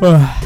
唉。